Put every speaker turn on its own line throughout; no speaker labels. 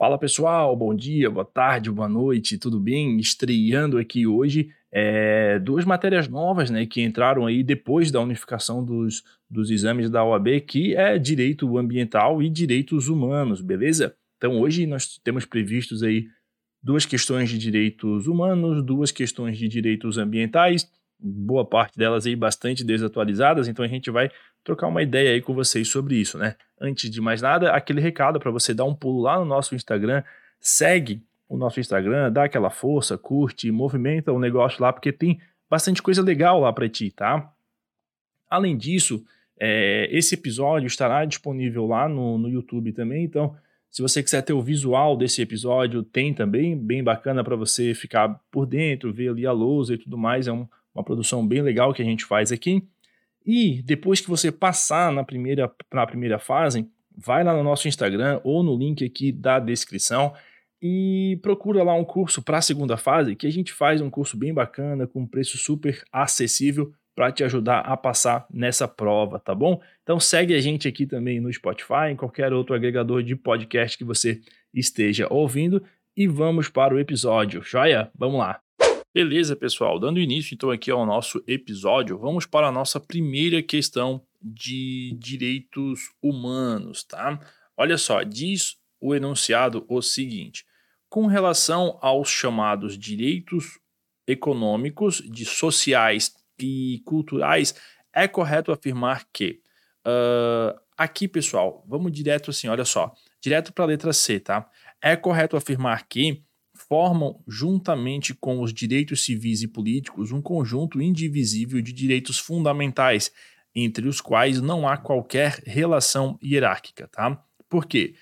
Fala pessoal, bom dia, boa tarde, boa noite, tudo bem? Estreando aqui hoje é, duas matérias novas né, que entraram aí depois da unificação dos, dos exames da OAB, que é direito ambiental e direitos humanos, beleza? Então hoje nós temos previstos aí duas questões de direitos humanos, duas questões de direitos ambientais, boa parte delas aí bastante desatualizadas, então a gente vai trocar uma ideia aí com vocês sobre isso, né? Antes de mais nada, aquele recado para você dar um pulo lá no nosso Instagram, segue o nosso Instagram, dá aquela força, curte, movimenta o negócio lá, porque tem bastante coisa legal lá para ti, tá? Além disso, é, esse episódio estará disponível lá no, no YouTube também, então se você quiser ter o visual desse episódio, tem também, bem bacana para você ficar por dentro, ver ali a lousa e tudo mais, é um, uma produção bem legal que a gente faz aqui. E depois que você passar na primeira, na primeira fase, vai lá no nosso Instagram ou no link aqui da descrição e procura lá um curso para a segunda fase, que a gente faz um curso bem bacana, com preço super acessível para te ajudar a passar nessa prova, tá bom? Então segue a gente aqui também no Spotify, em qualquer outro agregador de podcast que você esteja ouvindo e vamos para o episódio. Joia? Vamos lá. Beleza, pessoal. Dando início então aqui ao nosso episódio, vamos para a nossa primeira questão de direitos humanos, tá? Olha só, diz o enunciado o seguinte: com relação aos chamados direitos econômicos, de sociais e culturais, é correto afirmar que uh, aqui, pessoal, vamos direto assim, olha só, direto para a letra C, tá? É correto afirmar que formam, juntamente com os direitos civis e políticos, um conjunto indivisível de direitos fundamentais, entre os quais não há qualquer relação hierárquica, tá? Por quê?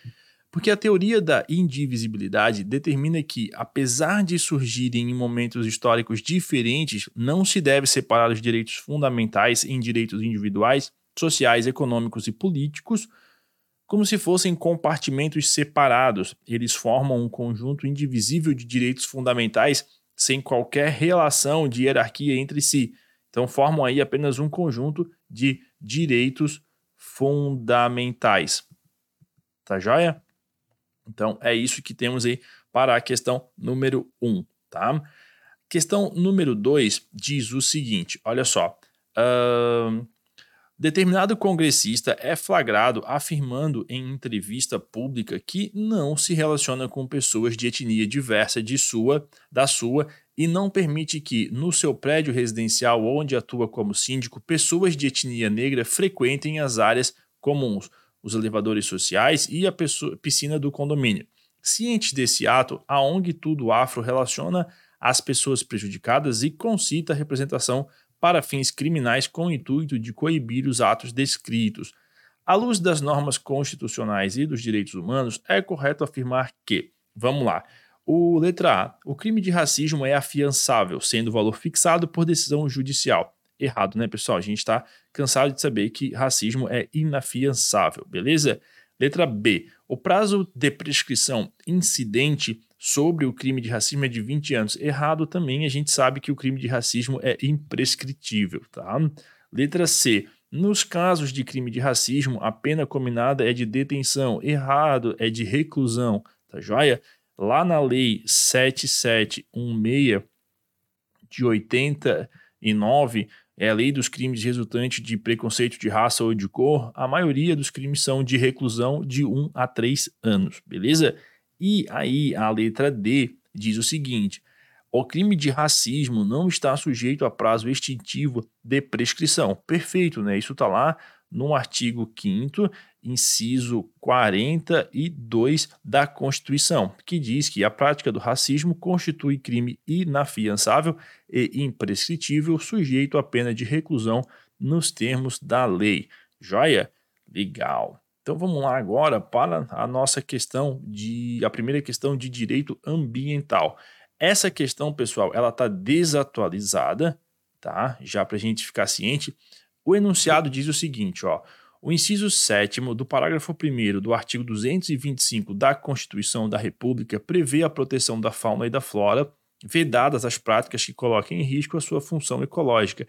Porque a teoria da indivisibilidade determina que, apesar de surgirem em momentos históricos diferentes, não se deve separar os direitos fundamentais em direitos individuais, sociais, econômicos e políticos, como se fossem compartimentos separados. Eles formam um conjunto indivisível de direitos fundamentais sem qualquer relação de hierarquia entre si. Então formam aí apenas um conjunto de direitos fundamentais. Tá joia? Então é isso que temos aí para a questão número 1, um, tá? Questão número 2 diz o seguinte: olha só. Uh, Determinado congressista é flagrado afirmando em entrevista pública que não se relaciona com pessoas de etnia diversa de sua, da sua e não permite que, no seu prédio residencial onde atua como síndico, pessoas de etnia negra frequentem as áreas comuns, os elevadores sociais e a piscina do condomínio. Ciente desse ato, a ONG Tudo Afro relaciona as pessoas prejudicadas e concita a representação para fins criminais com o intuito de coibir os atos descritos. À luz das normas constitucionais e dos direitos humanos, é correto afirmar que, vamos lá, o letra A, o crime de racismo é afiançável, sendo o valor fixado por decisão judicial. Errado, né, pessoal? A gente está cansado de saber que racismo é inafiançável, beleza? Letra B, o prazo de prescrição incidente sobre o crime de racismo é de 20 anos. Errado também, a gente sabe que o crime de racismo é imprescritível, tá? Letra C. Nos casos de crime de racismo, a pena combinada é de detenção. Errado, é de reclusão, tá joia? Lá na lei 7716 de 89, é a lei dos crimes resultantes de preconceito de raça ou de cor, a maioria dos crimes são de reclusão de 1 a 3 anos, beleza? E aí a letra D diz o seguinte: o crime de racismo não está sujeito a prazo extintivo de prescrição. Perfeito, né? Isso está lá no artigo 5 inciso 42 da Constituição, que diz que a prática do racismo constitui crime inafiançável e imprescritível, sujeito à pena de reclusão nos termos da lei. Joia? Legal. Então vamos lá agora para a nossa questão de a primeira questão de direito ambiental. Essa questão, pessoal, ela está desatualizada, tá? Já para a gente ficar ciente. O enunciado diz o seguinte, ó. O inciso 7 do parágrafo 1 do artigo 225 da Constituição da República prevê a proteção da fauna e da flora, vedadas as práticas que coloquem em risco a sua função ecológica,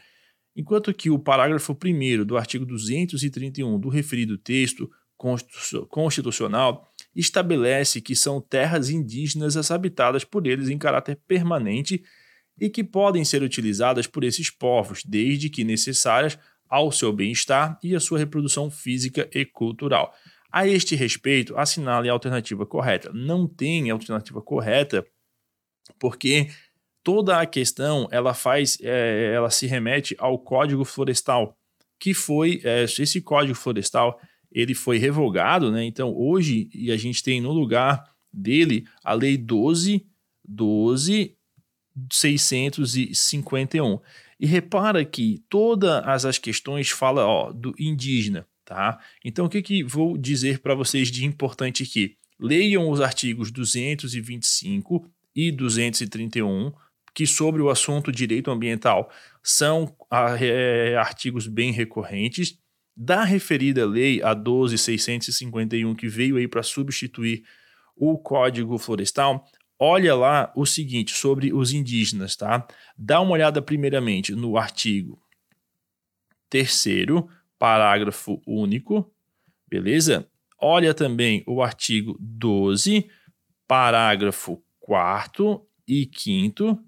enquanto que o parágrafo 1 do artigo 231 do referido texto constitucional estabelece que são terras indígenas habitadas por eles em caráter permanente e que podem ser utilizadas por esses povos, desde que necessárias ao seu bem-estar e à sua reprodução física e cultural. A este respeito, assinale a alternativa correta. Não tem alternativa correta, porque toda a questão ela faz, é, ela se remete ao Código Florestal, que foi é, esse Código Florestal ele foi revogado, né? Então hoje e a gente tem no lugar dele a Lei 12 12 651. E repara que todas as questões falam ó, do indígena, tá? Então o que, que vou dizer para vocês de importante aqui? Leiam os artigos 225 e 231, que sobre o assunto direito ambiental são é, artigos bem recorrentes. Da referida lei, a 12.651, que veio aí para substituir o Código Florestal, olha lá o seguinte sobre os indígenas, tá? Dá uma olhada primeiramente no artigo terceiro, parágrafo único, beleza? Olha também o artigo 12, parágrafo 4 e 5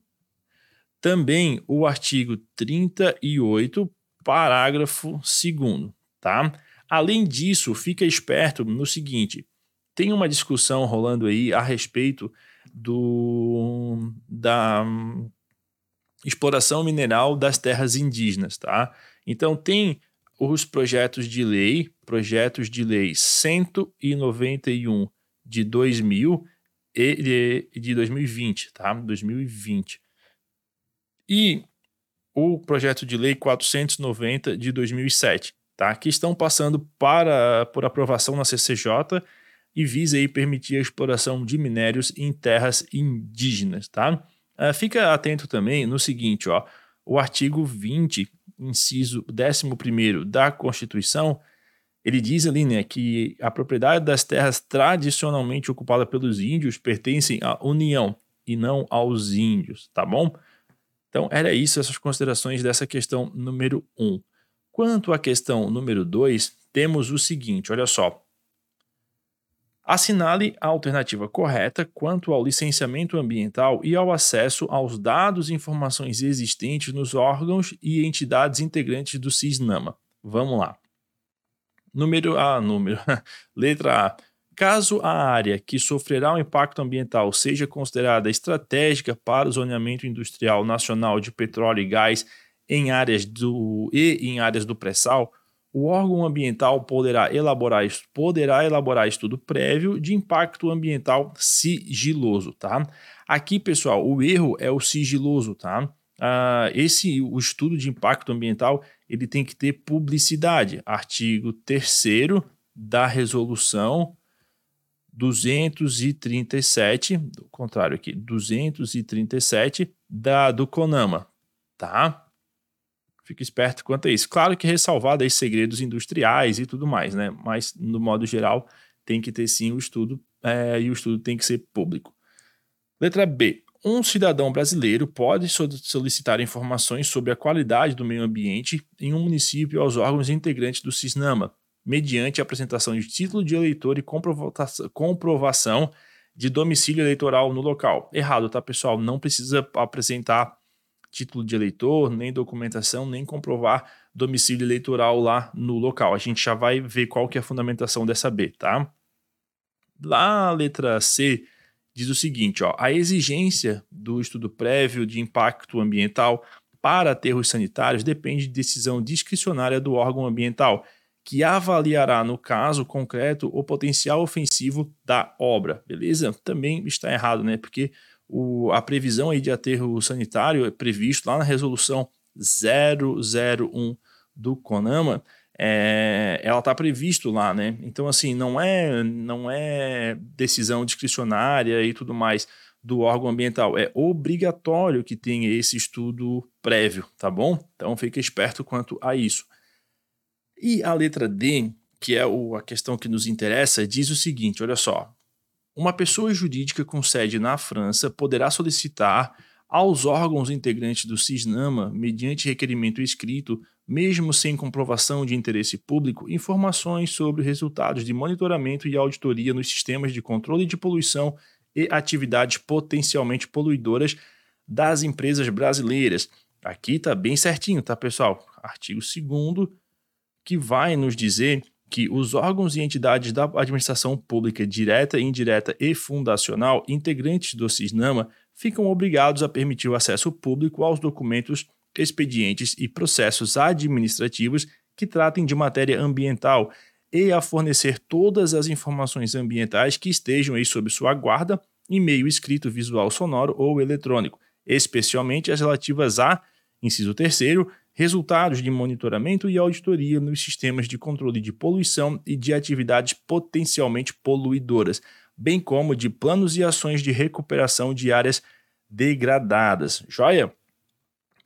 também o artigo 38, parágrafo 2 tá? Além disso, fica esperto no seguinte, tem uma discussão rolando aí a respeito do da exploração mineral das terras indígenas, tá? Então tem os projetos de lei, projetos de lei 191 de 2000 e de 2020, tá? 2020. E o projeto de lei 490 de 2007, tá? Que estão passando para por aprovação na CCJ e visa aí permitir a exploração de minérios em terras indígenas, tá? Uh, fica atento também no seguinte, ó, o artigo 20, inciso 11 da Constituição, ele diz ali, né, que a propriedade das terras tradicionalmente ocupada pelos índios pertencem à União e não aos índios, tá bom? Então, era isso, essas considerações dessa questão número 1. Um. Quanto à questão número 2, temos o seguinte, olha só. Assinale a alternativa correta quanto ao licenciamento ambiental e ao acesso aos dados e informações existentes nos órgãos e entidades integrantes do CISNAMA. Vamos lá. Número A, número. Letra A. Caso a área que sofrerá o um impacto ambiental seja considerada estratégica para o zoneamento industrial nacional de petróleo e gás em áreas do e em áreas do pré-sal, o órgão ambiental poderá elaborar, poderá elaborar estudo prévio de impacto ambiental sigiloso, tá? Aqui, pessoal, o erro é o sigiloso, tá? Uh, esse o estudo de impacto ambiental ele tem que ter publicidade. Artigo 3 da resolução 237, do contrário aqui, 237 da do CONAMA, tá? Fique esperto quanto a isso. Claro que ressalvado aí segredos industriais e tudo mais, né? Mas, no modo geral, tem que ter sim o estudo é, e o estudo tem que ser público. Letra B. Um cidadão brasileiro pode solicitar informações sobre a qualidade do meio ambiente em um município aos órgãos integrantes do CISNAMA, mediante a apresentação de título de eleitor e comprovação de domicílio eleitoral no local. Errado, tá, pessoal? Não precisa apresentar título de eleitor, nem documentação, nem comprovar domicílio eleitoral lá no local. A gente já vai ver qual que é a fundamentação dessa B, tá? Lá a letra C diz o seguinte, ó, a exigência do estudo prévio de impacto ambiental para aterros sanitários depende de decisão discricionária do órgão ambiental, que avaliará, no caso concreto, o potencial ofensivo da obra, beleza? Também está errado, né? Porque o, a previsão aí de aterro sanitário é previsto lá na resolução 001 do CONAMA, é, ela está previsto lá, né? Então, assim, não é, não é decisão discricionária e tudo mais do órgão ambiental. É obrigatório que tenha esse estudo prévio, tá bom? Então, fique esperto quanto a isso. E a letra D, que é o, a questão que nos interessa, diz o seguinte: olha só. Uma pessoa jurídica com sede na França poderá solicitar aos órgãos integrantes do CISNAMA, mediante requerimento escrito, mesmo sem comprovação de interesse público, informações sobre resultados de monitoramento e auditoria nos sistemas de controle de poluição e atividades potencialmente poluidoras das empresas brasileiras. Aqui tá bem certinho, tá, pessoal? Artigo 2 que vai nos dizer que os órgãos e entidades da administração pública direta, indireta e fundacional, integrantes do CISNAMA, ficam obrigados a permitir o acesso público aos documentos, expedientes e processos administrativos que tratem de matéria ambiental e a fornecer todas as informações ambientais que estejam aí sob sua guarda em meio escrito, visual, sonoro ou eletrônico, especialmente as relativas a, inciso terceiro, resultados de monitoramento e auditoria nos sistemas de controle de poluição e de atividades potencialmente poluidoras, bem como de planos e ações de recuperação de áreas degradadas. Joia?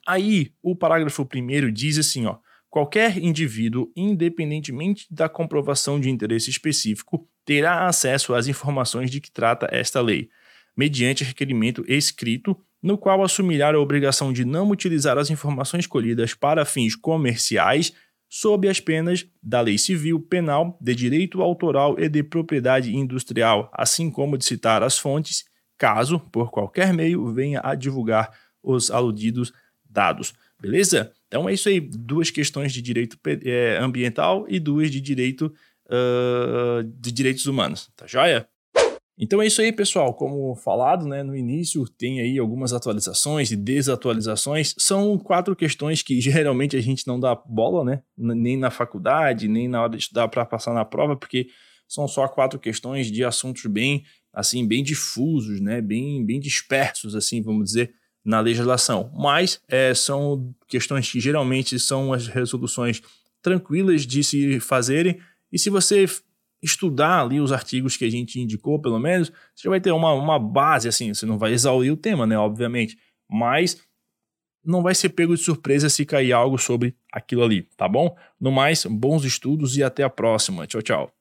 Aí, o parágrafo primeiro diz assim, ó: qualquer indivíduo, independentemente da comprovação de interesse específico, terá acesso às informações de que trata esta lei, mediante requerimento escrito no qual assumirá a obrigação de não utilizar as informações colhidas para fins comerciais, sob as penas da Lei Civil, Penal, de Direito Autoral e de Propriedade Industrial, assim como de citar as fontes, caso, por qualquer meio, venha a divulgar os aludidos dados. Beleza? Então é isso aí, duas questões de direito é, ambiental e duas de direito uh, de direitos humanos. Tá joia? Então é isso aí, pessoal. Como falado né, no início, tem aí algumas atualizações e desatualizações. São quatro questões que geralmente a gente não dá bola, né? Nem na faculdade, nem na hora de estudar para passar na prova, porque são só quatro questões de assuntos bem, assim, bem difusos, né? Bem, bem dispersos, assim, vamos dizer, na legislação. Mas é, são questões que geralmente são as resoluções tranquilas de se fazerem. E se você estudar ali os artigos que a gente indicou, pelo menos, você já vai ter uma, uma base, assim, você não vai exaurir o tema, né, obviamente, mas não vai ser pego de surpresa se cair algo sobre aquilo ali, tá bom? No mais, bons estudos e até a próxima. Tchau, tchau.